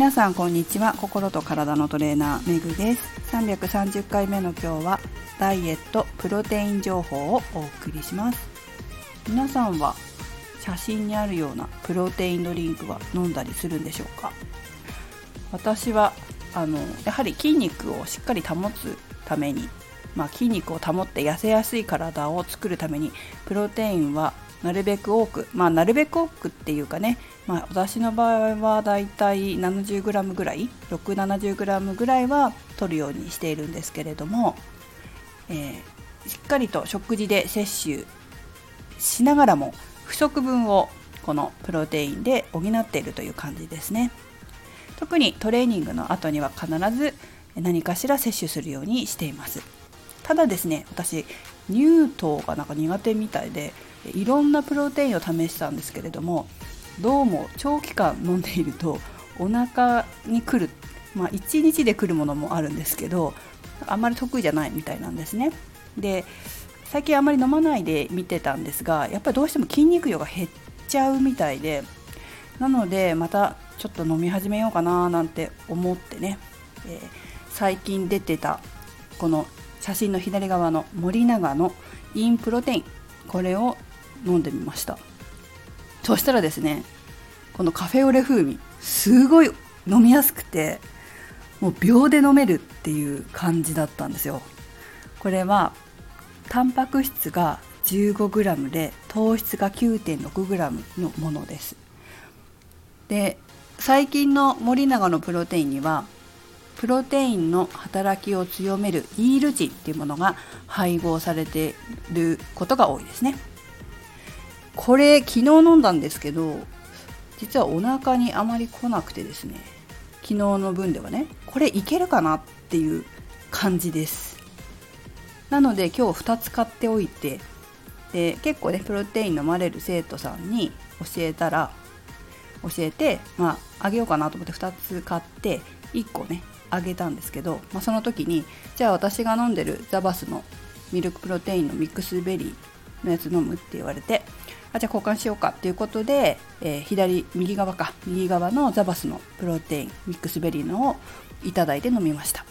皆さんこんにちは。心と体のトレーナーめぐです。330回目の今日はダイエットプロテイン情報をお送りします。皆さんは写真にあるようなプロテインドリンクは飲んだりするんでしょうか？私はあのやはり筋肉をしっかり保つために、まあ、筋肉を保って痩せやすい体を作るためにプロテインはなるべく多くまあなるべく多くっていうかね、まあ、私の場合はだいたい 70g ぐらい 670g ぐらいは取るようにしているんですけれども、えー、しっかりと食事で摂取しながらも不足分をこのプロテインで補っているという感じですね。特にトレーニングの後には必ず何かしら摂取するようにしています。ただですね私乳糖がなんか苦手みたいでいろんなプロテインを試したんですけれどもどうも長期間飲んでいるとお腹に来るまあ1日で来るものもあるんですけどあんまり得意じゃないみたいなんですね。で最近あんまり飲まないで見てたんですがやっぱりどうしても筋肉量が減っちゃうみたいでなのでまたちょっと飲み始めようかななんて思ってね、えー、最近出てたこの写真の左側の森永のインプロテイン。これを飲んでみました。そしたらですねこのカフェオレ風味すごい飲みやすくてもう秒で飲めるっていう感じだったんですよ。これはタンパク質が 15g で糖質が 9.6g のものです。で最近の森永のプロテインにはプロテインの働きを強めるイールチンっていうものが配合されていることが多いですね。これ昨日飲んだんですけど実はお腹にあまり来なくてですね。昨日の分ではねこれいけるかなっていう感じです。なので今日2つ買っておいてで結構ねプロテイン飲まれる生徒さんに教えたら教えてまああげようかなと思って2つ買って1個ねあげたんですけど、まあ、その時にじゃあ私が飲んでるザバスのミルクプロテインのミックスベリーのやつ飲むって言われてあじゃあ交換しようかっていうことで、えー、左右側か右側のザバスのプロテインミックスベリーのをいただいて飲みました。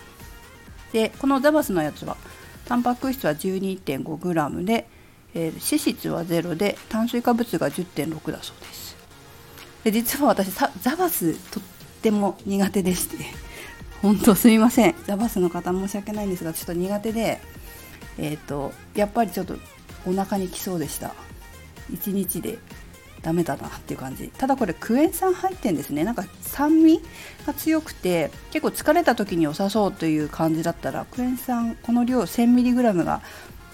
でこのザバスのやつはタンパク質は 12.5g で、えー、脂質は0で炭水化物が10.6だそうです。で実は私ザバスとっても苦手でして。本当すみません。ザバスの方申し訳ないんですがちょっと苦手でえっ、ー、とやっぱりちょっとお腹にきそうでした。1日で。ダメだなっていう感じ。ただこれクエン酸入ってんですね。なんか酸味が強くて結構疲れた時に良さそうという感じだったらクエン酸この量 1000mg が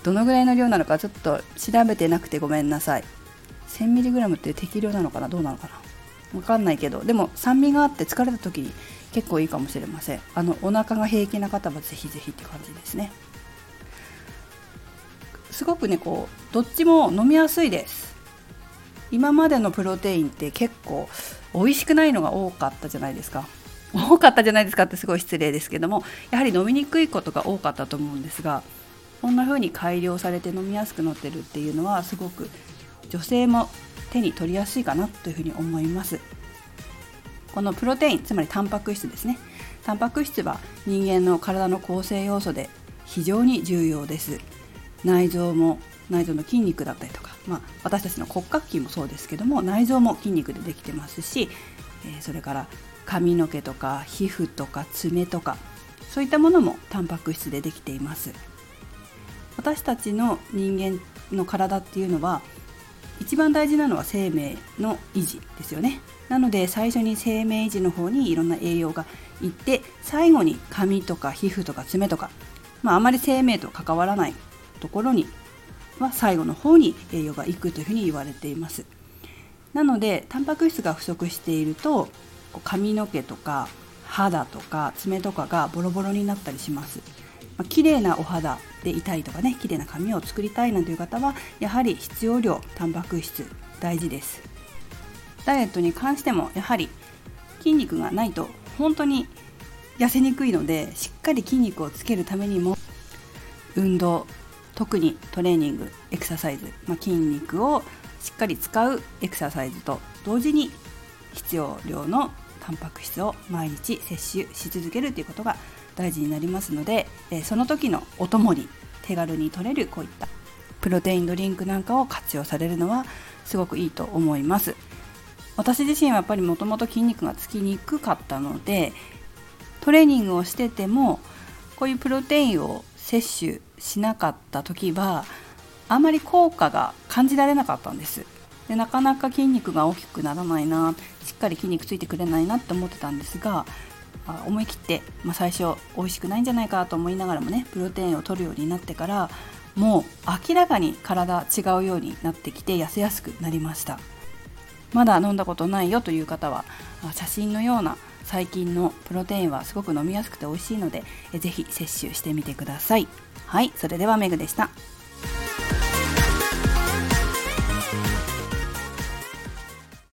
どのぐらいの量なのかちょっと調べてなくてごめんなさい。1000mg って適量なのかな？どうなのかな？わかんないけどでも酸味があって疲れた時に結構いいかもしれません。あのお腹が平気な方はぜひぜひって感じですね。すごくねこうどっちも飲みやすいです。今までのプロテインって結構美味しくないのが多かったじゃないですか。多かったじゃないですかってすごい失礼ですけどもやはり飲みにくいことが多かったと思うんですがこんな風に改良されて飲みやすくなってるっていうのはすごく女性も手に取りやすいかなというふうに思います。このプロテインつまりタンパク質ですね。タンパク質は人間の体の構成要素で非常に重要です。内臓も内臓の筋肉だったりとか、まあ、私たちの骨格筋もそうですけども内臓も筋肉でできてますし、え、それから髪の毛とか皮膚とか爪とかそういったものもタンパク質でできています。私たちの人間の体っていうのは一番大事なのは生命の維持ですよね。なので最初に生命維持の方にいろんな栄養がいって最後に髪とか皮膚とか爪とか、まあ、あまり生命と関わらないところには最後の方に栄養がいくというふうに言われています。なのでタンパク質が不足していると髪の毛とか肌とか爪とかがボロボロになったりします、まあ、綺麗なお肌でいたいとかね綺麗な髪を作りたいなんていう方はやはり必要量タンパク質大事です。ダイエットに関してもやはり筋肉がないと本当に痩せにくいのでしっかり筋肉をつけるためにも運動特にトレーニングエクササイズ、まあ、筋肉をしっかり使うエクササイズと同時に必要量のタンパク質を毎日摂取し続けるということが大事になりますので、えその時のお供に手軽に取れるこういったプロテインドリンクなんかを活用されるのはすごくいいと思います。私自身はやっぱりもともと筋肉がつきにくかったのでトレーニングをしててもこういうプロテインを摂取しなかった時はあまり効果が感じられなかったんです。でなかなか筋肉が大きくならないなしっかり筋肉ついてくれないなって思ってたんですが思い切って、まあ、最初美味しくないんじゃないかと思いながらもねプロテインを取るようになってからもう明らかに体違うようになってきて痩せやすくなりました。まだ飲んだことないよという方は写真のような最近のプロテインはすごく飲みやすくて美味しいのでぜひ摂取してみてください。はいそれではメグでした。